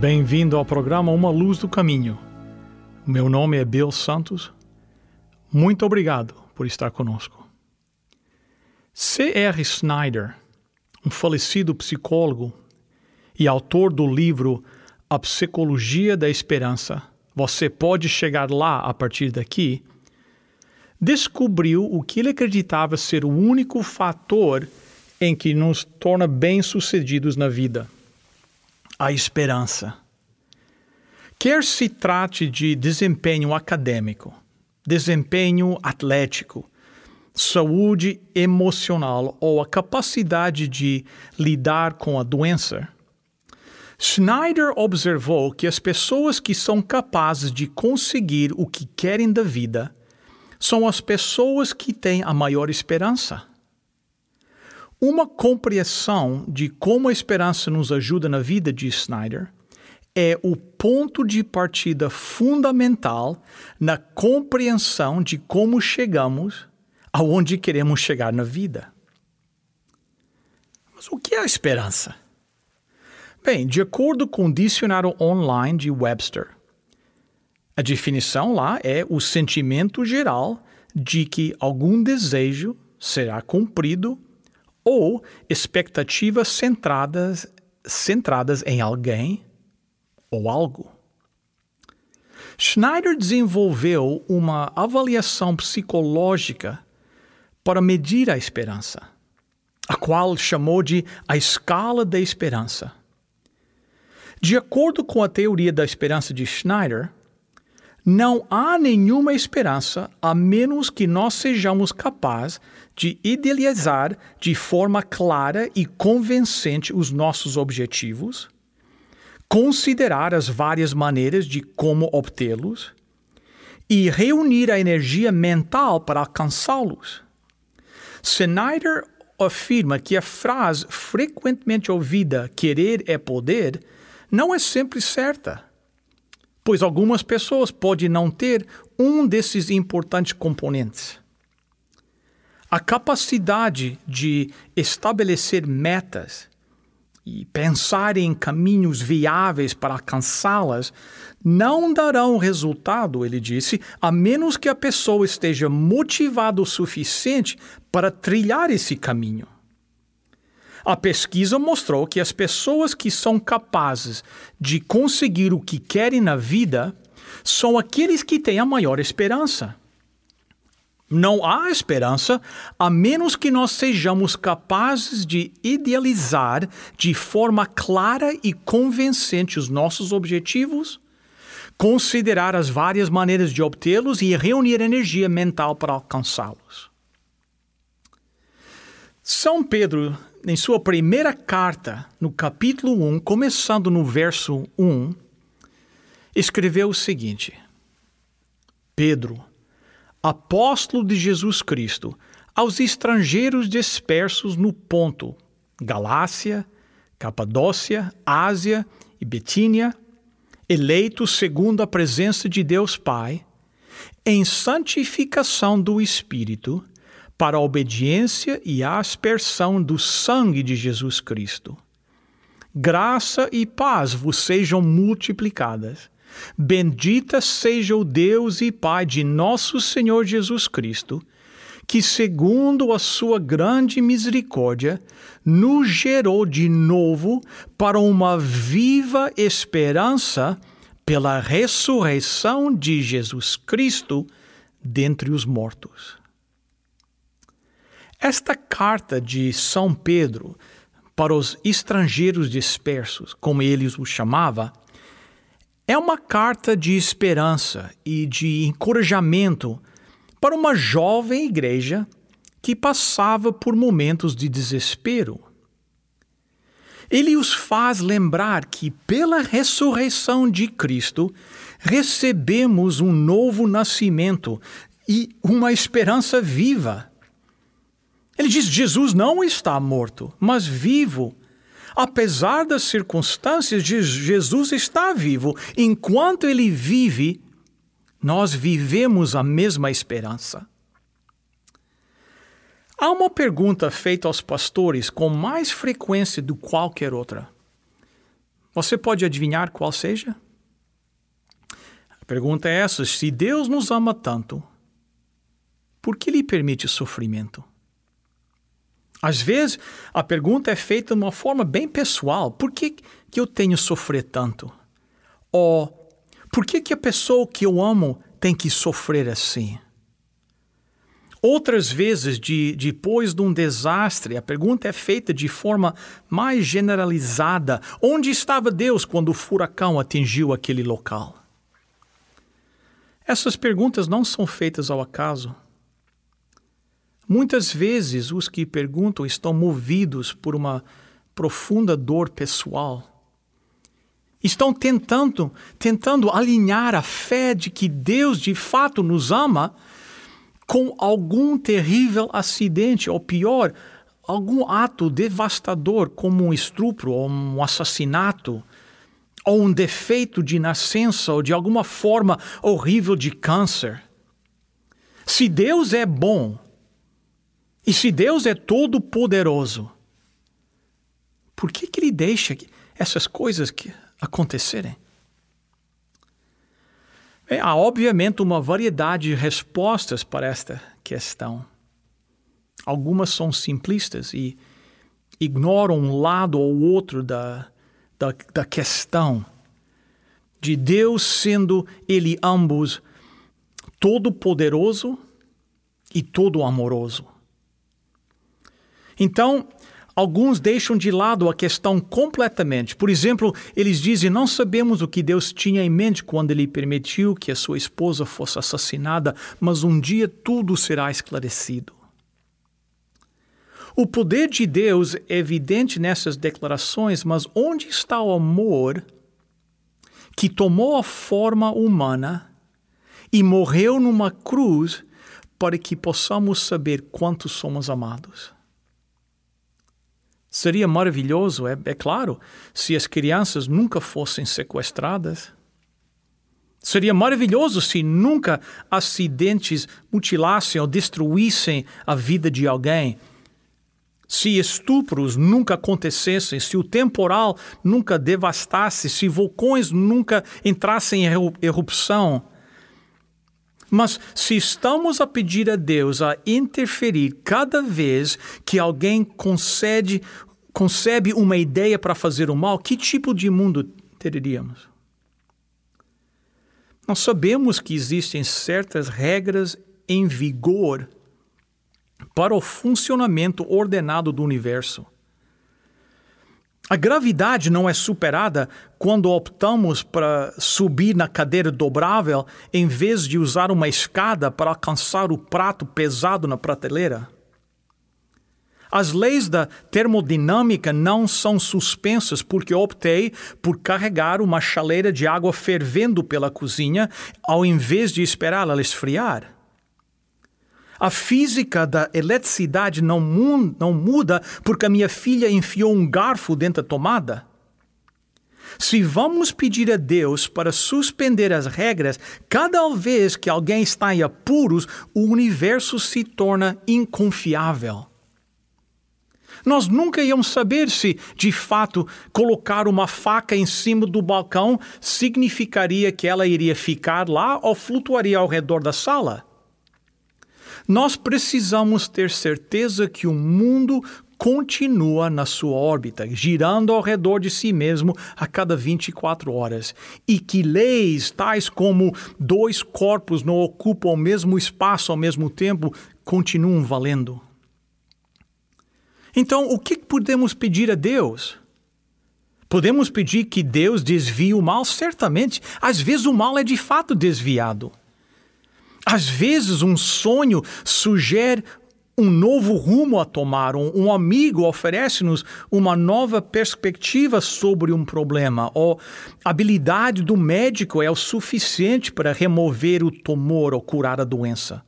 Bem-vindo ao programa Uma Luz do Caminho. Meu nome é Bill Santos muito obrigado por estar conosco. C.R. Snyder, um falecido psicólogo e autor do livro A Psicologia da Esperança, você pode chegar lá a partir daqui, descobriu o que ele acreditava ser o único fator em que nos torna bem-sucedidos na vida: a esperança. Quer se trate de desempenho acadêmico, desempenho atlético, saúde emocional ou a capacidade de lidar com a doença, Schneider observou que as pessoas que são capazes de conseguir o que querem da vida são as pessoas que têm a maior esperança. Uma compreensão de como a esperança nos ajuda na vida de Schneider é o ponto de partida fundamental na compreensão de como chegamos aonde queremos chegar na vida. Mas o que é a esperança? Bem, de acordo com o dicionário online de Webster, a definição lá é o sentimento geral de que algum desejo será cumprido ou expectativas centradas, centradas em alguém ou algo. Schneider desenvolveu uma avaliação psicológica para medir a esperança, a qual chamou de a escala da esperança. De acordo com a teoria da esperança de Schneider, não há nenhuma esperança a menos que nós sejamos capazes de idealizar de forma clara e convincente os nossos objetivos considerar as várias maneiras de como obtê-los e reunir a energia mental para alcançá-los. Snyder afirma que a frase frequentemente ouvida querer é poder não é sempre certa, pois algumas pessoas podem não ter um desses importantes componentes. A capacidade de estabelecer metas e pensar em caminhos viáveis para alcançá-las não darão resultado, ele disse, a menos que a pessoa esteja motivada o suficiente para trilhar esse caminho. A pesquisa mostrou que as pessoas que são capazes de conseguir o que querem na vida são aqueles que têm a maior esperança. Não há esperança a menos que nós sejamos capazes de idealizar de forma clara e convincente os nossos objetivos, considerar as várias maneiras de obtê-los e reunir energia mental para alcançá-los. São Pedro, em sua primeira carta, no capítulo 1, começando no verso 1, escreveu o seguinte: Pedro, apóstolo de Jesus Cristo, aos estrangeiros dispersos no Ponto, Galácia, Capadócia, Ásia e Betínia, eleitos segundo a presença de Deus Pai, em santificação do Espírito, para a obediência e a aspersão do sangue de Jesus Cristo. Graça e paz vos sejam multiplicadas Bendita seja o Deus e Pai de nosso Senhor Jesus Cristo, que, segundo a sua grande misericórdia, nos gerou de novo para uma viva esperança pela ressurreição de Jesus Cristo dentre os mortos. Esta carta de São Pedro para os estrangeiros dispersos, como ele os chamava, é uma carta de esperança e de encorajamento para uma jovem igreja que passava por momentos de desespero. Ele os faz lembrar que, pela ressurreição de Cristo, recebemos um novo nascimento e uma esperança viva. Ele diz: Jesus não está morto, mas vivo. Apesar das circunstâncias, Jesus está vivo. Enquanto ele vive, nós vivemos a mesma esperança. Há uma pergunta feita aos pastores com mais frequência do que qualquer outra. Você pode adivinhar qual seja? A pergunta é essa: se Deus nos ama tanto, por que lhe permite sofrimento? Às vezes, a pergunta é feita de uma forma bem pessoal: por que, que eu tenho sofrer tanto? Ou por que, que a pessoa que eu amo tem que sofrer assim? Outras vezes, de, depois de um desastre, a pergunta é feita de forma mais generalizada: onde estava Deus quando o furacão atingiu aquele local? Essas perguntas não são feitas ao acaso. Muitas vezes, os que perguntam estão movidos por uma profunda dor pessoal. Estão tentando, tentando alinhar a fé de que Deus de fato nos ama com algum terrível acidente, ou pior, algum ato devastador, como um estupro ou um assassinato, ou um defeito de nascença, ou de alguma forma horrível de câncer. Se Deus é bom, e se Deus é todo-poderoso, por que, que Ele deixa essas coisas acontecerem? É, há, obviamente, uma variedade de respostas para esta questão. Algumas são simplistas e ignoram um lado ou outro da, da, da questão de Deus sendo Ele ambos todo-poderoso e todo-amoroso. Então, Alguns deixam de lado a questão completamente. Por exemplo, eles dizem: Não sabemos o que Deus tinha em mente quando ele permitiu que a sua esposa fosse assassinada, mas um dia tudo será esclarecido. O poder de Deus é evidente nessas declarações, mas onde está o amor que tomou a forma humana e morreu numa cruz para que possamos saber quanto somos amados? Seria maravilhoso, é, é claro, se as crianças nunca fossem sequestradas. Seria maravilhoso se nunca acidentes mutilassem ou destruíssem a vida de alguém. Se estupros nunca acontecessem, se o temporal nunca devastasse, se vulcões nunca entrassem em erupção. Mas se estamos a pedir a Deus a interferir cada vez que alguém concede, concebe uma ideia para fazer o mal, que tipo de mundo teríamos? Nós sabemos que existem certas regras em vigor para o funcionamento ordenado do universo. A gravidade não é superada quando optamos para subir na cadeira dobrável em vez de usar uma escada para alcançar o prato pesado na prateleira. As leis da termodinâmica não são suspensas porque optei por carregar uma chaleira de água fervendo pela cozinha ao invés de esperar ela esfriar. A física da eletricidade não, mu não muda porque a minha filha enfiou um garfo dentro da tomada. Se vamos pedir a Deus para suspender as regras, cada vez que alguém está em apuros, o universo se torna inconfiável. Nós nunca íamos saber se, de fato, colocar uma faca em cima do balcão significaria que ela iria ficar lá ou flutuaria ao redor da sala. Nós precisamos ter certeza que o mundo continua na sua órbita, girando ao redor de si mesmo a cada 24 horas, e que leis tais como dois corpos não ocupam o mesmo espaço ao mesmo tempo continuam valendo. Então, o que podemos pedir a Deus? Podemos pedir que Deus desvie o mal? Certamente. Às vezes o mal é de fato desviado. Às vezes, um sonho sugere um novo rumo a tomar. Um, um amigo oferece-nos uma nova perspectiva sobre um problema. Ou a habilidade do médico é o suficiente para remover o tumor ou curar a doença.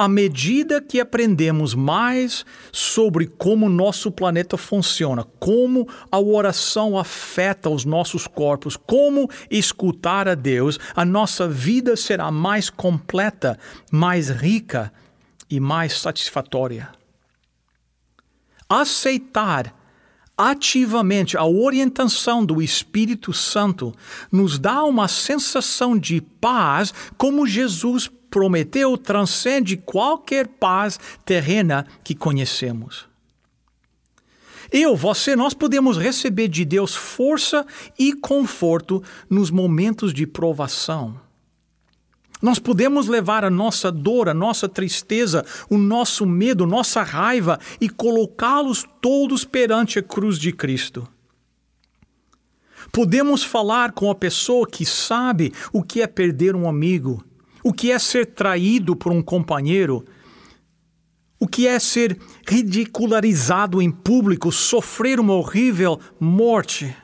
À medida que aprendemos mais sobre como nosso planeta funciona, como a oração afeta os nossos corpos, como escutar a Deus, a nossa vida será mais completa, mais rica e mais satisfatória. Aceitar ativamente a orientação do Espírito Santo nos dá uma sensação de paz, como Jesus prometeu, transcende qualquer paz terrena que conhecemos. Eu, você, nós podemos receber de Deus força e conforto nos momentos de provação. Nós podemos levar a nossa dor, a nossa tristeza, o nosso medo, nossa raiva e colocá-los todos perante a cruz de Cristo. Podemos falar com a pessoa que sabe o que é perder um amigo, o que é ser traído por um companheiro, o que é ser ridicularizado em público, sofrer uma horrível morte.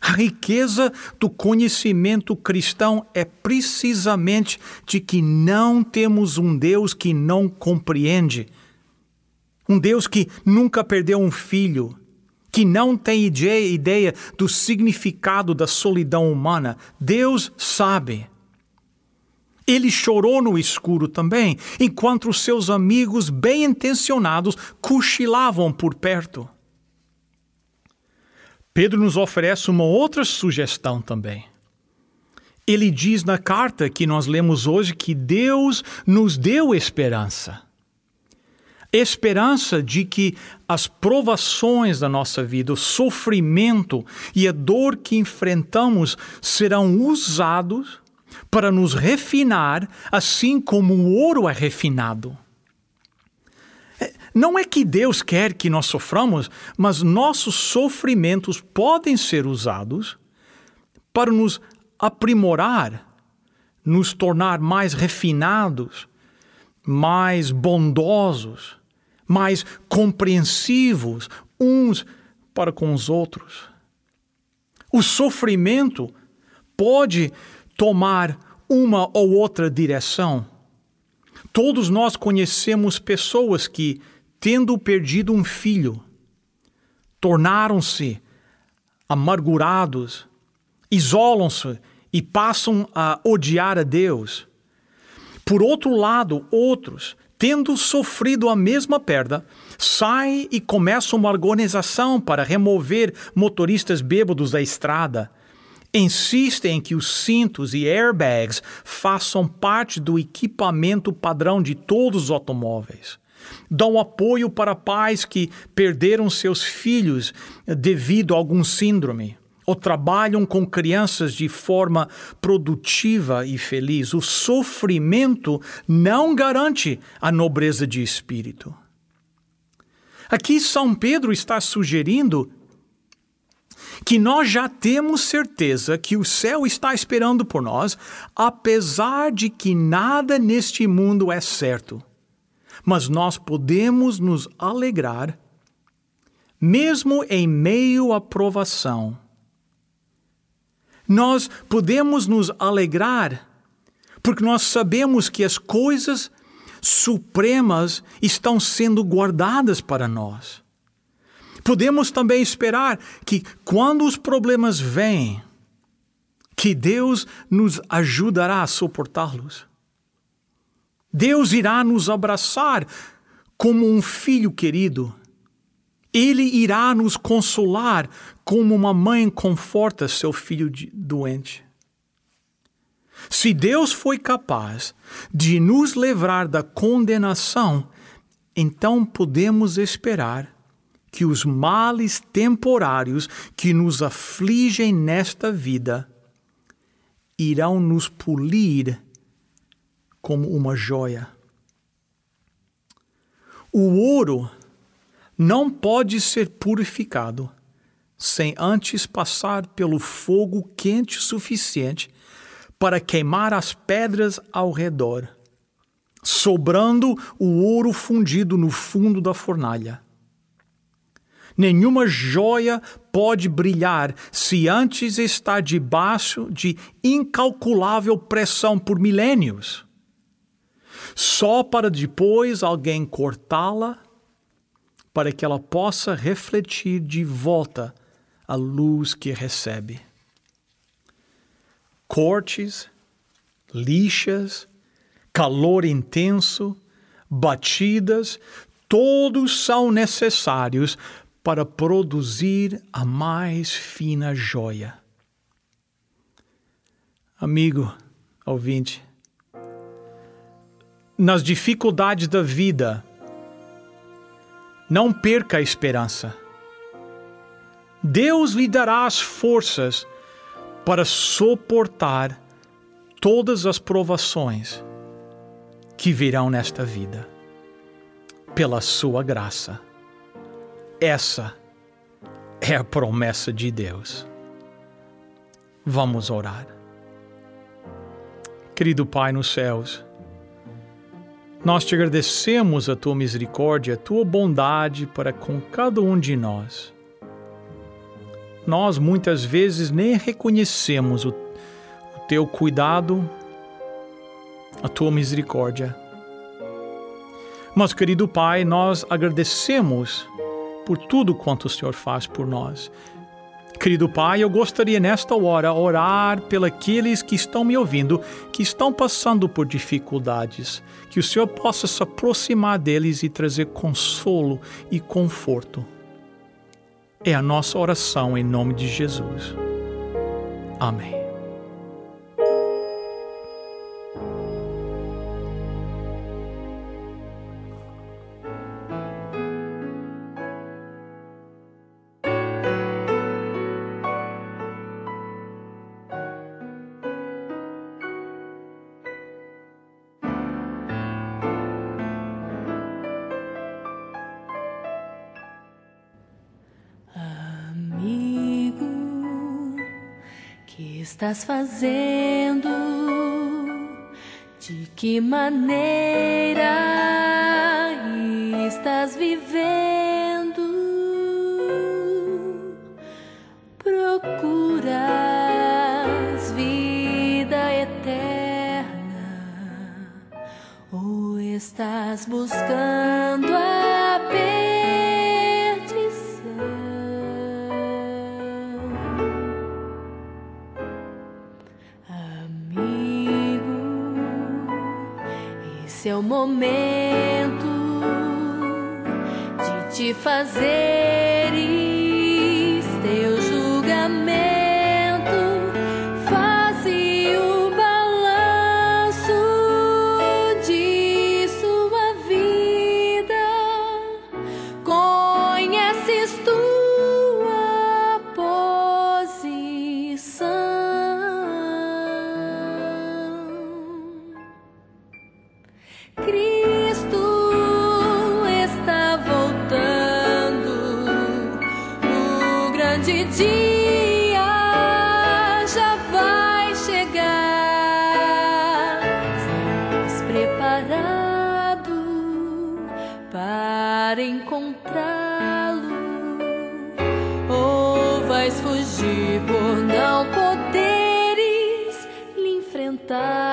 A riqueza do conhecimento cristão é precisamente de que não temos um Deus que não compreende, um Deus que nunca perdeu um filho, que não tem ideia do significado da solidão humana. Deus sabe. Ele chorou no escuro também, enquanto os seus amigos bem intencionados cochilavam por perto. Pedro nos oferece uma outra sugestão também. Ele diz na carta que nós lemos hoje que Deus nos deu esperança. Esperança de que as provações da nossa vida, o sofrimento e a dor que enfrentamos serão usados para nos refinar, assim como o ouro é refinado. Não é que Deus quer que nós soframos, mas nossos sofrimentos podem ser usados para nos aprimorar, nos tornar mais refinados, mais bondosos, mais compreensivos uns para com os outros. O sofrimento pode tomar uma ou outra direção. Todos nós conhecemos pessoas que tendo perdido um filho, tornaram-se amargurados, isolam-se e passam a odiar a Deus. Por outro lado, outros, tendo sofrido a mesma perda, saem e começam uma organização para remover motoristas bêbados da estrada. Insistem em que os cintos e airbags façam parte do equipamento padrão de todos os automóveis dão apoio para pais que perderam seus filhos devido a algum síndrome, ou trabalham com crianças de forma produtiva e feliz. O sofrimento não garante a nobreza de espírito. Aqui São Pedro está sugerindo que nós já temos certeza que o céu está esperando por nós, apesar de que nada neste mundo é certo mas nós podemos nos alegrar, mesmo em meio à provação. Nós podemos nos alegrar porque nós sabemos que as coisas supremas estão sendo guardadas para nós. Podemos também esperar que quando os problemas vêm, que Deus nos ajudará a suportá-los. Deus irá nos abraçar como um filho querido. Ele irá nos consolar como uma mãe conforta seu filho doente. Se Deus foi capaz de nos livrar da condenação, então podemos esperar que os males temporários que nos afligem nesta vida irão nos polir como uma joia. O ouro não pode ser purificado sem antes passar pelo fogo quente suficiente para queimar as pedras ao redor. sobrando o ouro fundido no fundo da fornalha. Nenhuma joia pode brilhar se antes está debaixo de incalculável pressão por milênios, só para depois alguém cortá-la para que ela possa refletir de volta a luz que recebe. Cortes, lixas, calor intenso, batidas, todos são necessários para produzir a mais fina joia. Amigo, ouvinte, nas dificuldades da vida, não perca a esperança. Deus lhe dará as forças para suportar todas as provações que virão nesta vida, pela sua graça. Essa é a promessa de Deus. Vamos orar. Querido Pai nos céus, nós te agradecemos a tua misericórdia, a tua bondade para com cada um de nós. Nós muitas vezes nem reconhecemos o, o teu cuidado, a tua misericórdia. Mas, querido Pai, nós agradecemos por tudo quanto o Senhor faz por nós Querido Pai, eu gostaria nesta hora orar pelos que estão me ouvindo, que estão passando por dificuldades, que o Senhor possa se aproximar deles e trazer consolo e conforto. É a nossa oração em nome de Jesus. Amém. Estás fazendo? De que maneira estás vivendo? Procuras vida eterna ou estás buscando a momento de te fazer encontrá-lo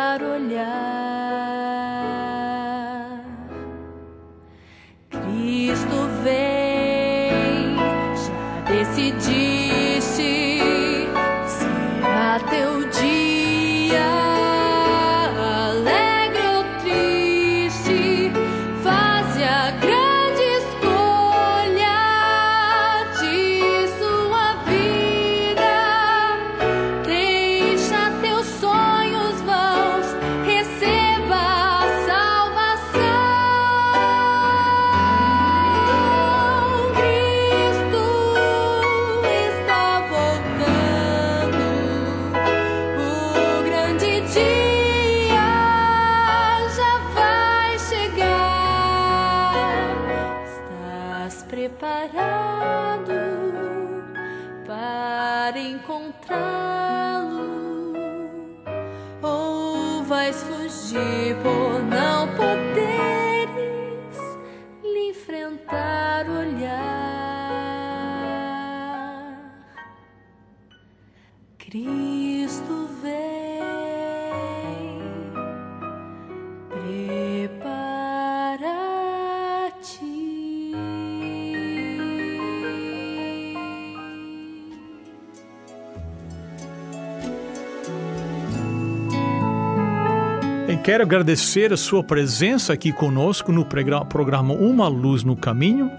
quero agradecer a sua presença aqui conosco no programa Uma Luz no Caminho.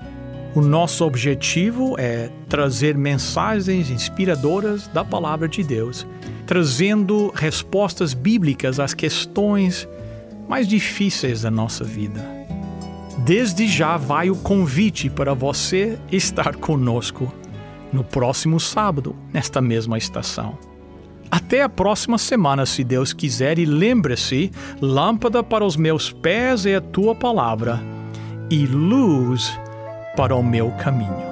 O nosso objetivo é trazer mensagens inspiradoras da Palavra de Deus, trazendo respostas bíblicas às questões mais difíceis da nossa vida. Desde já vai o convite para você estar conosco no próximo sábado, nesta mesma estação. Até a próxima semana, se Deus quiser, e lembre-se: lâmpada para os meus pés é a tua palavra, e luz para o meu caminho.